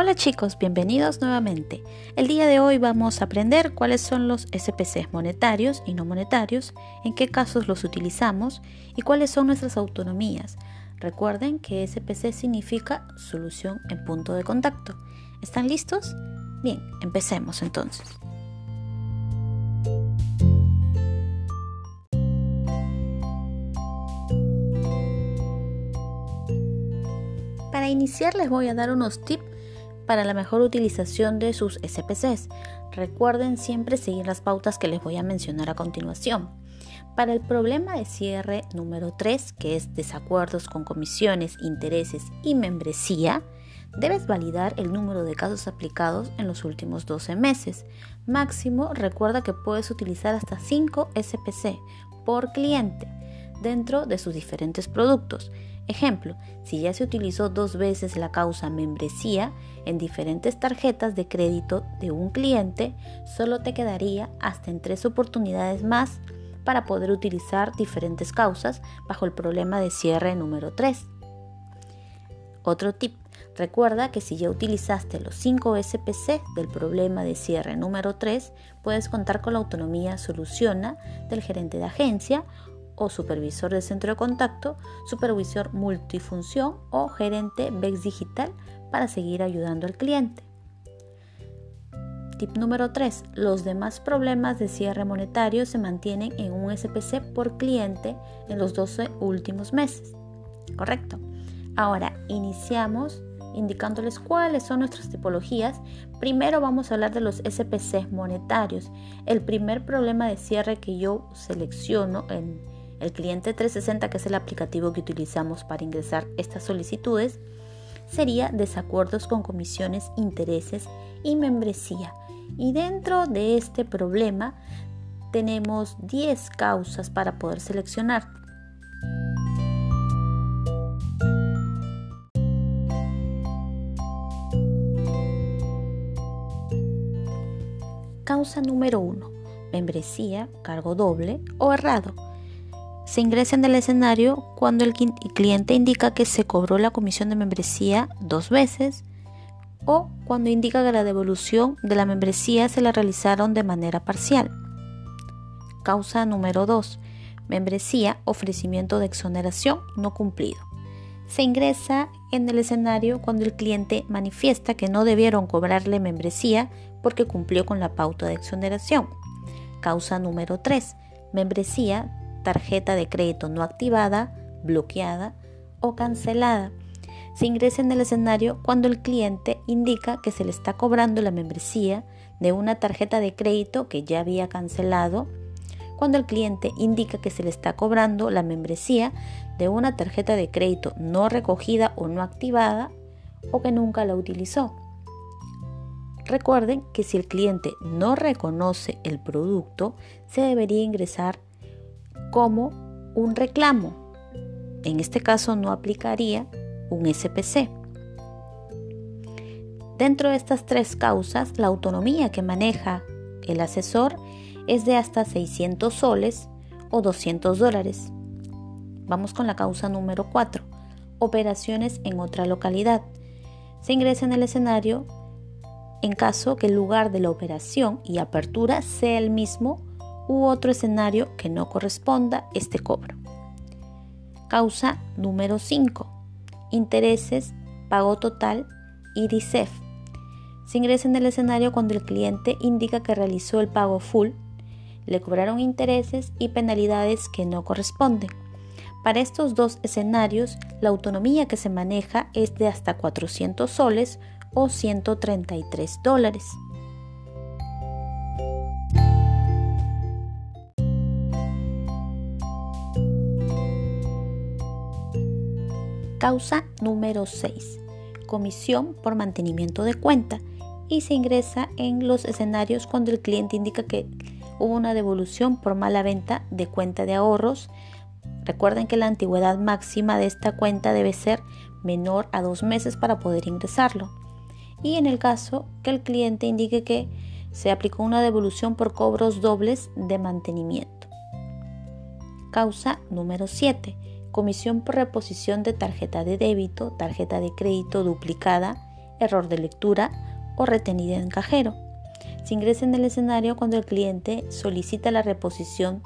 Hola chicos, bienvenidos nuevamente. El día de hoy vamos a aprender cuáles son los SPCs monetarios y no monetarios, en qué casos los utilizamos y cuáles son nuestras autonomías. Recuerden que SPC significa solución en punto de contacto. ¿Están listos? Bien, empecemos entonces. Para iniciar les voy a dar unos tips para la mejor utilización de sus SPCs. Recuerden siempre seguir las pautas que les voy a mencionar a continuación. Para el problema de cierre número 3, que es desacuerdos con comisiones, intereses y membresía, debes validar el número de casos aplicados en los últimos 12 meses. Máximo, recuerda que puedes utilizar hasta 5 SPC por cliente dentro de sus diferentes productos. Ejemplo, si ya se utilizó dos veces la causa membresía en diferentes tarjetas de crédito de un cliente, solo te quedaría hasta en tres oportunidades más para poder utilizar diferentes causas bajo el problema de cierre número 3. Otro tip, recuerda que si ya utilizaste los 5 SPC del problema de cierre número 3, puedes contar con la autonomía soluciona del gerente de agencia o supervisor de centro de contacto, supervisor multifunción o gerente BEX digital para seguir ayudando al cliente. Tip número 3. Los demás problemas de cierre monetario se mantienen en un SPC por cliente en los 12 últimos meses. Correcto. Ahora iniciamos indicándoles cuáles son nuestras tipologías. Primero vamos a hablar de los SPC monetarios. El primer problema de cierre que yo selecciono en el cliente 360, que es el aplicativo que utilizamos para ingresar estas solicitudes, sería desacuerdos con comisiones, intereses y membresía. Y dentro de este problema tenemos 10 causas para poder seleccionar. Causa número 1. Membresía, cargo doble o errado se ingresa en el escenario cuando el cliente indica que se cobró la comisión de membresía dos veces o cuando indica que la devolución de la membresía se la realizaron de manera parcial. Causa número 2. Membresía, ofrecimiento de exoneración no cumplido. Se ingresa en el escenario cuando el cliente manifiesta que no debieron cobrarle membresía porque cumplió con la pauta de exoneración. Causa número 3. Membresía tarjeta de crédito no activada, bloqueada o cancelada. Se ingresa en el escenario cuando el cliente indica que se le está cobrando la membresía de una tarjeta de crédito que ya había cancelado, cuando el cliente indica que se le está cobrando la membresía de una tarjeta de crédito no recogida o no activada o que nunca la utilizó. Recuerden que si el cliente no reconoce el producto, se debería ingresar como un reclamo. En este caso no aplicaría un SPC. Dentro de estas tres causas, la autonomía que maneja el asesor es de hasta 600 soles o 200 dólares. Vamos con la causa número 4. Operaciones en otra localidad. Se ingresa en el escenario en caso que el lugar de la operación y apertura sea el mismo u otro escenario que no corresponda este cobro. Causa número 5. Intereses, pago total y DICEF. Se ingresa en el escenario cuando el cliente indica que realizó el pago full, le cobraron intereses y penalidades que no corresponden. Para estos dos escenarios, la autonomía que se maneja es de hasta 400 soles o 133 dólares. Causa número 6. Comisión por mantenimiento de cuenta y se ingresa en los escenarios cuando el cliente indica que hubo una devolución por mala venta de cuenta de ahorros. Recuerden que la antigüedad máxima de esta cuenta debe ser menor a dos meses para poder ingresarlo. Y en el caso que el cliente indique que se aplicó una devolución por cobros dobles de mantenimiento. Causa número 7 comisión por reposición de tarjeta de débito, tarjeta de crédito duplicada error de lectura o retenida en cajero. Se ingresa en el escenario cuando el cliente solicita la reposición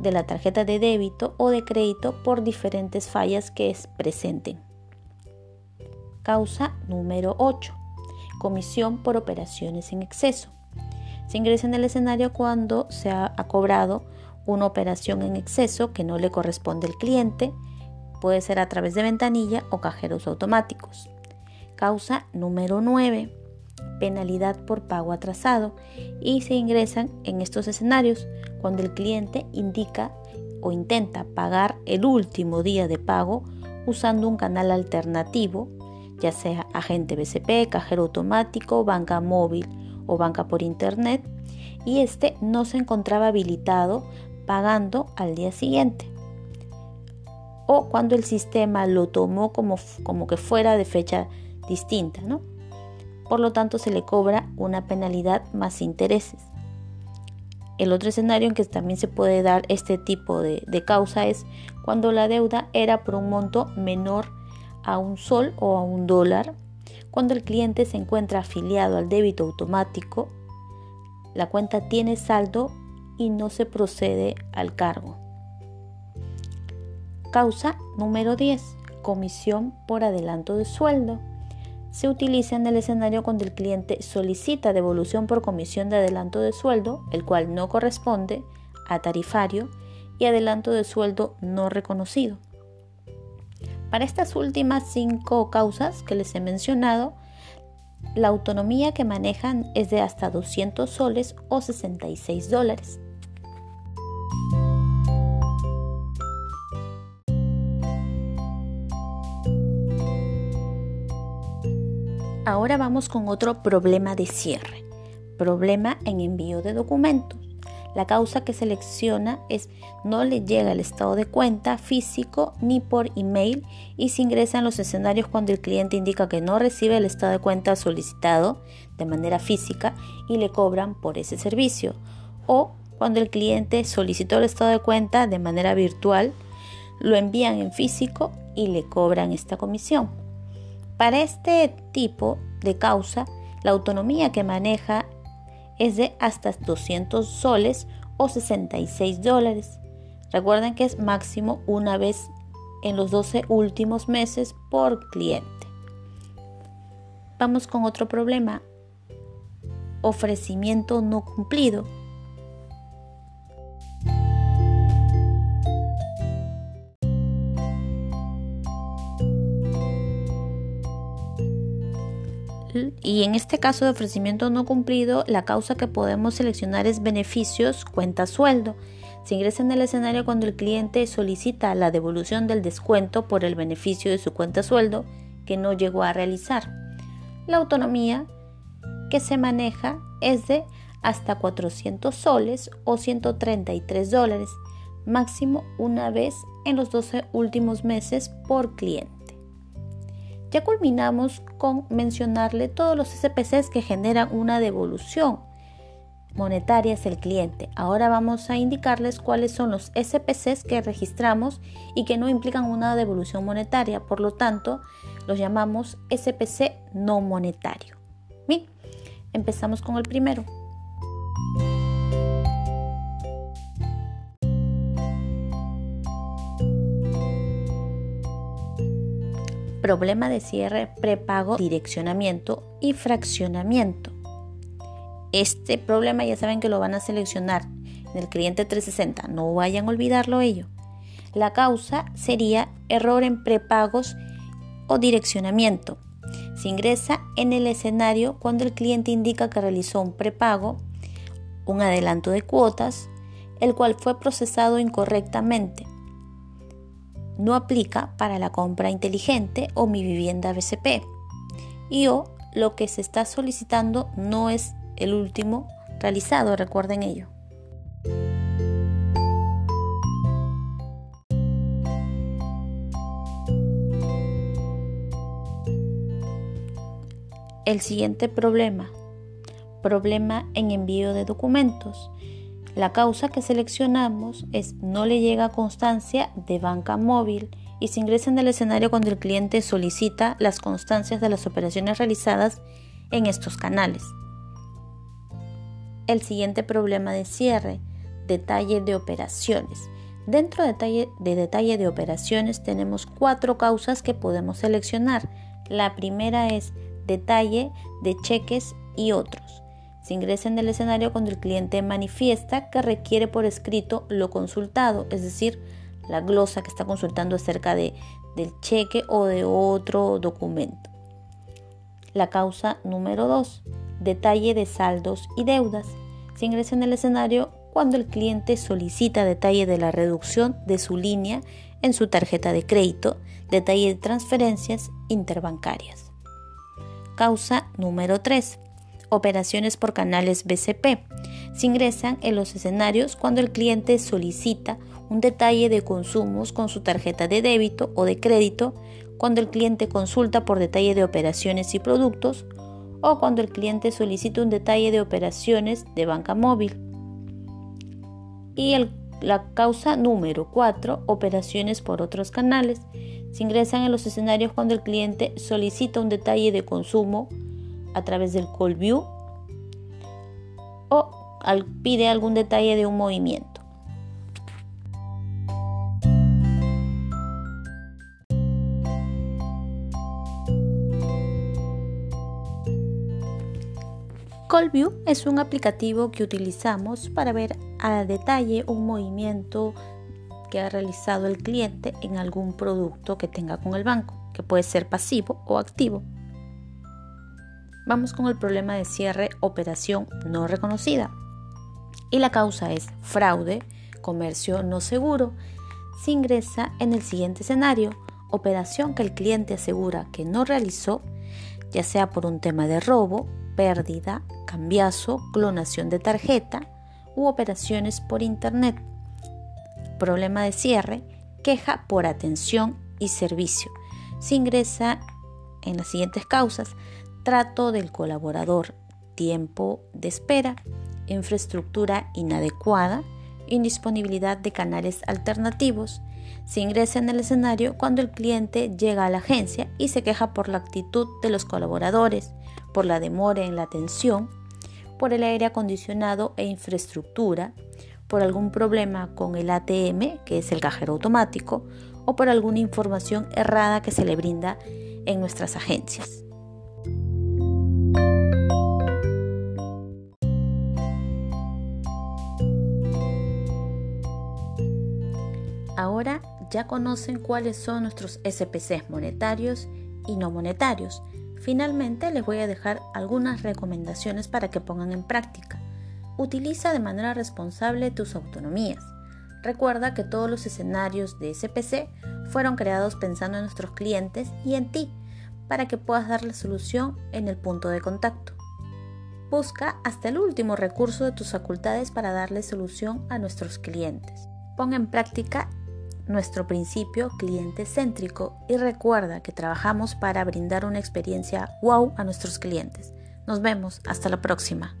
de la tarjeta de débito o de crédito por diferentes fallas que presenten. Causa número 8. Comisión por operaciones en exceso. Se ingresa en el escenario cuando se ha, cobrado una operación en exceso que no le corresponde al cliente, puede ser a través de ventanilla o cajeros automáticos. Causa número 9 penalidad por pago atrasado y se ingresan en estos escenarios cuando el cliente indica o intenta pagar el último día de pago usando un canal alternativo, ya sea agente BCP, cajero automático, banca móvil o banca por internet, y este no se encontraba habilitado pagando al día siguiente. O cuando el sistema lo tomó como, como que fuera de fecha distinta, ¿no? por lo tanto se le cobra una penalidad más intereses. El otro escenario en que también se puede dar este tipo de, causa es cuando la deuda era por un monto menor a un sol o a un dólar, cuando el cliente se encuentra afiliado al débito automático, la cuenta tiene saldo y no se procede al cargo. Causa número 10. Comisión por adelanto de sueldo se utiliza en el escenario cuando el cliente solicita devolución por comisión de adelanto de sueldo, el cual no corresponde a tarifario, y adelanto de sueldo no reconocido. Para estas últimas cinco causas que les he mencionado, la autonomía que manejan es de hasta 200 soles o 66 dólares. Ahora vamos con otro problema de cierre. Problema en envío de documentos. La causa que selecciona es no le llega el estado de cuenta físico ni por email y se ingresa en los escenarios cuando el cliente indica que no recibe el estado de cuenta solicitado de manera física y le cobran por ese servicio. O cuando el cliente solicitó el estado de cuenta de manera virtual, lo envían en físico y le cobran esta comisión. Para este tipo de causa, la autonomía que maneja es de hasta 200 soles o 66 dólares. Recuerden que es máximo una vez en los 12 últimos meses por cliente. Vamos con otro problema. Ofrecimiento no cumplido. Y en este caso de ofrecimiento no cumplido, la causa que podemos seleccionar es beneficios cuenta sueldo. Se ingresa en el escenario cuando el cliente solicita la devolución del descuento por el beneficio de su cuenta sueldo que no llegó a realizar. La autonomía que se maneja es de hasta 400 soles o 133 dólares, máximo una vez en los 12 últimos meses por cliente. Ya culminamos con mencionarle todos los SPCs que generan una devolución monetaria hacia el cliente. Ahora vamos a indicarles cuáles son los SPCs que registramos y que no implican una devolución monetaria. Por lo tanto, los llamamos SPC no monetario. Bien, empezamos con el primero. Problema de cierre, prepago, direccionamiento y fraccionamiento. Este problema ya saben que lo van a seleccionar en el cliente 360, no vayan a olvidarlo ello. La causa sería error en prepagos o direccionamiento. Se ingresa en el escenario cuando el cliente indica que realizó un prepago, un adelanto de cuotas, el cual fue procesado incorrectamente no aplica para la compra inteligente o mi vivienda BCP. Y o lo que se está solicitando no es el último realizado, recuerden ello. El siguiente problema, problema en envío de documentos. La causa que seleccionamos es no le llega constancia de banca móvil y se ingresa en el escenario cuando el cliente solicita las constancias de las operaciones realizadas en estos canales. El siguiente problema de cierre, detalle de operaciones. Dentro de detalle, de detalle de operaciones tenemos cuatro causas que podemos seleccionar. La primera es detalle de cheques y otros. Se ingresa en el escenario cuando el cliente manifiesta que requiere por escrito lo consultado, es decir, la glosa que está consultando acerca de, del cheque o de otro documento. La causa número 2. Detalle de saldos y deudas. Se ingresa en el escenario cuando el cliente solicita detalle de la reducción de su línea en su tarjeta de crédito, detalle de transferencias interbancarias. Causa número 3. Operaciones por canales BCP. Se ingresan en los escenarios cuando el cliente solicita un detalle de consumos con su tarjeta de débito o de crédito, cuando el cliente consulta por detalle de operaciones y productos, o cuando el cliente solicita un detalle de operaciones de banca móvil. Y la causa número 4, operaciones por otros canales. Se ingresan en los escenarios cuando el cliente solicita un detalle de consumo a través del call view o pide algún detalle de un movimiento. CallView es un aplicativo que utilizamos para ver a detalle un movimiento que ha realizado el cliente en algún producto que tenga con el banco, que puede ser pasivo o activo. Vamos con el problema de cierre operación no reconocida. Y la causa es fraude, comercio no seguro. Se ingresa en el siguiente escenario, operación que el cliente asegura que no realizó, ya sea por un tema de robo, pérdida, cambiazo, clonación de tarjeta u operaciones por Internet. Problema de cierre, queja por atención y servicio. Se ingresa en las siguientes causas. Trato del colaborador, tiempo de espera, infraestructura inadecuada, indisponibilidad de canales alternativos. Se ingresa en el escenario cuando el cliente llega a la agencia y se queja por la actitud de los colaboradores, por la demora en la atención, por el aire acondicionado e infraestructura, por algún problema con el ATM, que es el cajero automático, o por alguna información errada que se le brinda en nuestras agencias. Ahora ya conocen cuáles son nuestros SPCs monetarios y no monetarios. Finalmente les voy a dejar algunas recomendaciones para que pongan en práctica. Utiliza de manera responsable tus autonomías. Recuerda que todos los escenarios de SPC fueron creados pensando en nuestros clientes y en ti, para que puedas dar la solución en el punto de contacto. Busca hasta el último recurso de tus facultades para darle solución a nuestros clientes. Pon en práctica nuestro principio cliente céntrico y recuerda que trabajamos para brindar una experiencia wow a nuestros clientes. Nos vemos, hasta la próxima.